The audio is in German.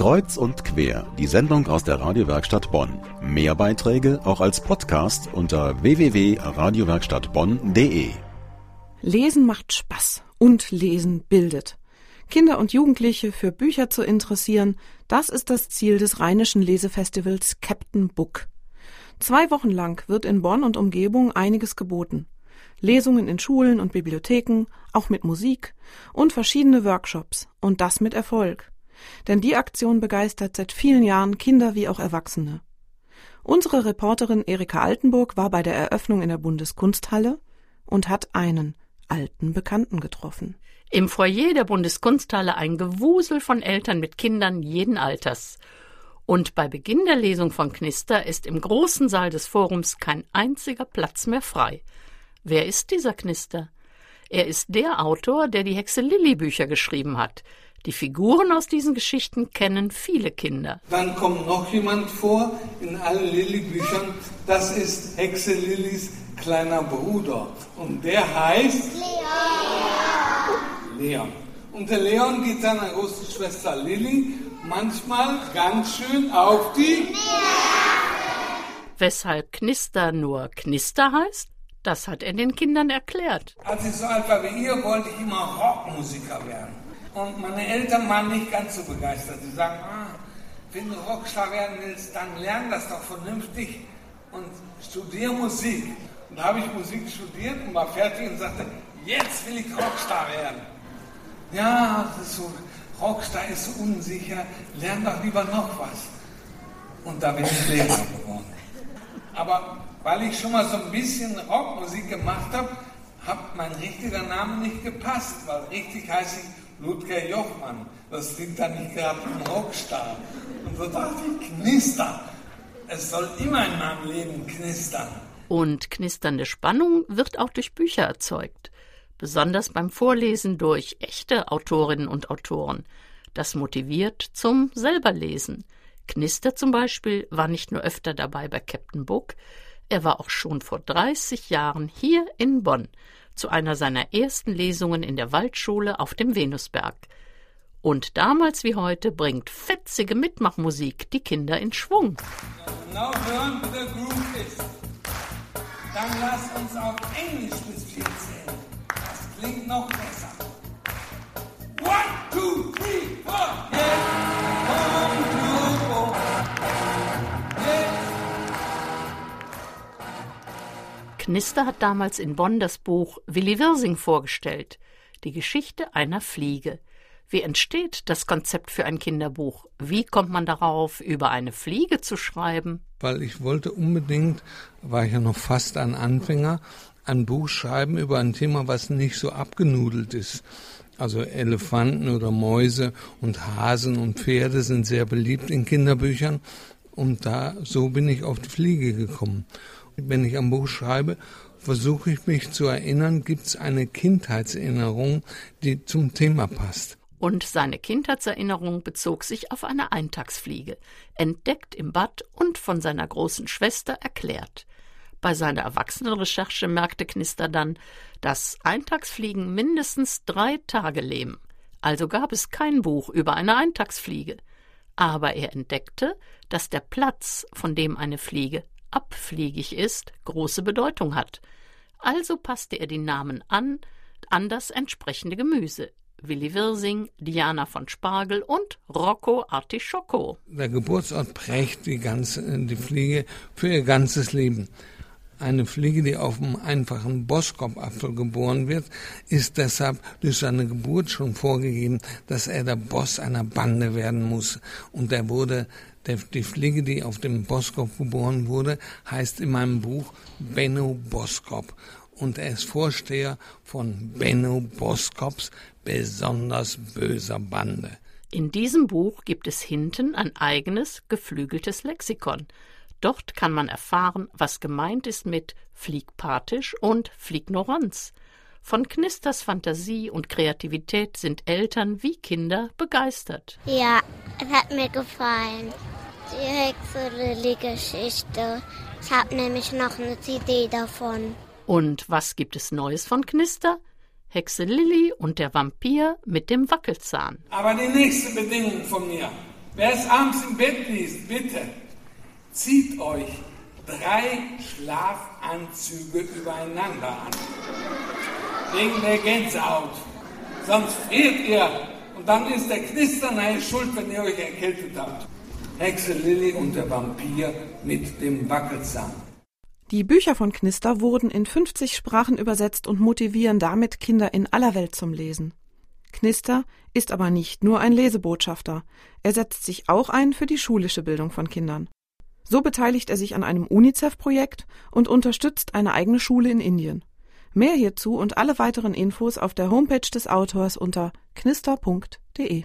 Kreuz und quer, die Sendung aus der Radiowerkstatt Bonn. Mehr Beiträge auch als Podcast unter www.radiowerkstattbonn.de. Lesen macht Spaß und Lesen bildet. Kinder und Jugendliche für Bücher zu interessieren, das ist das Ziel des rheinischen Lesefestivals Captain Book. Zwei Wochen lang wird in Bonn und Umgebung einiges geboten. Lesungen in Schulen und Bibliotheken, auch mit Musik und verschiedene Workshops und das mit Erfolg. Denn die Aktion begeistert seit vielen Jahren Kinder wie auch Erwachsene. Unsere Reporterin Erika Altenburg war bei der Eröffnung in der Bundeskunsthalle und hat einen alten Bekannten getroffen. Im Foyer der Bundeskunsthalle ein Gewusel von Eltern mit Kindern jeden Alters. Und bei Beginn der Lesung von Knister ist im großen Saal des Forums kein einziger Platz mehr frei. Wer ist dieser Knister? Er ist der Autor, der die Hexe Lilly Bücher geschrieben hat. Die Figuren aus diesen Geschichten kennen viele Kinder. Dann kommt noch jemand vor in allen Lilly-Büchern. Das ist Hexe Lillys kleiner Bruder. Und der heißt Leon. Leon. Und der Leon geht seiner großen Schwester Lilly manchmal ganz schön auf die Weshalb Knister nur Knister heißt? Das hat er den Kindern erklärt. Als ich so alt war wie ihr, wollte ich immer Rockmusiker werden. Und meine Eltern waren nicht ganz so begeistert. Sie sagen, ah, wenn du Rockstar werden willst, dann lern das doch vernünftig und studier Musik. Und da habe ich Musik studiert und war fertig und sagte, jetzt will ich Rockstar werden. Ja, das ist so, Rockstar ist so unsicher, lern doch lieber noch was. Und da bin ich Lehrer geworden. Aber weil ich schon mal so ein bisschen Rockmusik gemacht habe, hat mein richtiger Name nicht gepasst, weil richtig heiße ich Ludger Jochmann. Das klingt dann nicht gerade ein Rockstar. Und so dachte ich, Knister. Es soll immer in meinem Leben knistern. Und knisternde Spannung wird auch durch Bücher erzeugt. Besonders beim Vorlesen durch echte Autorinnen und Autoren. Das motiviert zum selberlesen. Knister zum Beispiel war nicht nur öfter dabei bei Captain Book, er war auch schon vor 30 Jahren hier in Bonn zu einer seiner ersten Lesungen in der Waldschule auf dem Venusberg. Und damals wie heute bringt fetzige Mitmachmusik die Kinder in Schwung. Hören, wie der Groove ist. Dann lass uns auf Englisch bis vier zählen. Das klingt noch besser. Knister hat damals in Bonn das Buch Willi Wirsing vorgestellt, die Geschichte einer Fliege. Wie entsteht das Konzept für ein Kinderbuch? Wie kommt man darauf, über eine Fliege zu schreiben? Weil ich wollte unbedingt, war ich ja noch fast ein Anfänger, ein Buch schreiben über ein Thema, was nicht so abgenudelt ist. Also Elefanten oder Mäuse und Hasen und Pferde sind sehr beliebt in Kinderbüchern. Und da, so bin ich auf die Fliege gekommen. Wenn ich ein Buch schreibe, versuche ich mich zu erinnern, gibt es eine Kindheitserinnerung, die zum Thema passt. Und seine Kindheitserinnerung bezog sich auf eine Eintagsfliege, entdeckt im Bad und von seiner großen Schwester erklärt. Bei seiner Erwachsenenrecherche merkte Knister dann, dass Eintagsfliegen mindestens drei Tage leben. Also gab es kein Buch über eine Eintagsfliege. Aber er entdeckte, dass der Platz, von dem eine Fliege abfliegig ist, große Bedeutung hat. Also passte er die Namen an, an das entsprechende Gemüse. Willi Wirsing, Diana von Spargel und Rocco Artischocco. Der Geburtsort prägt die ganze, die Fliege für ihr ganzes Leben. Eine Fliege, die auf einem einfachen Boskop-Apfel geboren wird, ist deshalb durch seine Geburt schon vorgegeben, dass er der Boss einer Bande werden muss. Und er wurde der, die Fliege, die auf dem Boskop geboren wurde, heißt in meinem Buch Benno Boskop. Und er ist Vorsteher von Benno Boskops besonders böser Bande. In diesem Buch gibt es hinten ein eigenes geflügeltes Lexikon. Dort kann man erfahren, was gemeint ist mit Fliegpathisch und Flignoranz. Von Knisters Fantasie und Kreativität sind Eltern wie Kinder begeistert. Ja, es hat mir gefallen. Die Hexe Lilly-Geschichte. Ich habe nämlich noch eine CD davon. Und was gibt es Neues von Knister? Hexe Lilly und der Vampir mit dem Wackelzahn. Aber die nächste Bedingung von mir. Wer es abends im Bett liest, bitte, zieht euch drei Schlafanzüge übereinander an. Wegen der Gänsehaut. Sonst friert ihr und dann ist der Knisternei schuld, wenn ihr euch erkältet habt. Hexe Lilly und der Vampir mit dem Wackelzahn. Die Bücher von Knister wurden in 50 Sprachen übersetzt und motivieren damit Kinder in aller Welt zum Lesen. Knister ist aber nicht nur ein Lesebotschafter, er setzt sich auch ein für die schulische Bildung von Kindern. So beteiligt er sich an einem UNICEF-Projekt und unterstützt eine eigene Schule in Indien. Mehr hierzu und alle weiteren Infos auf der Homepage des Autors unter knister.de.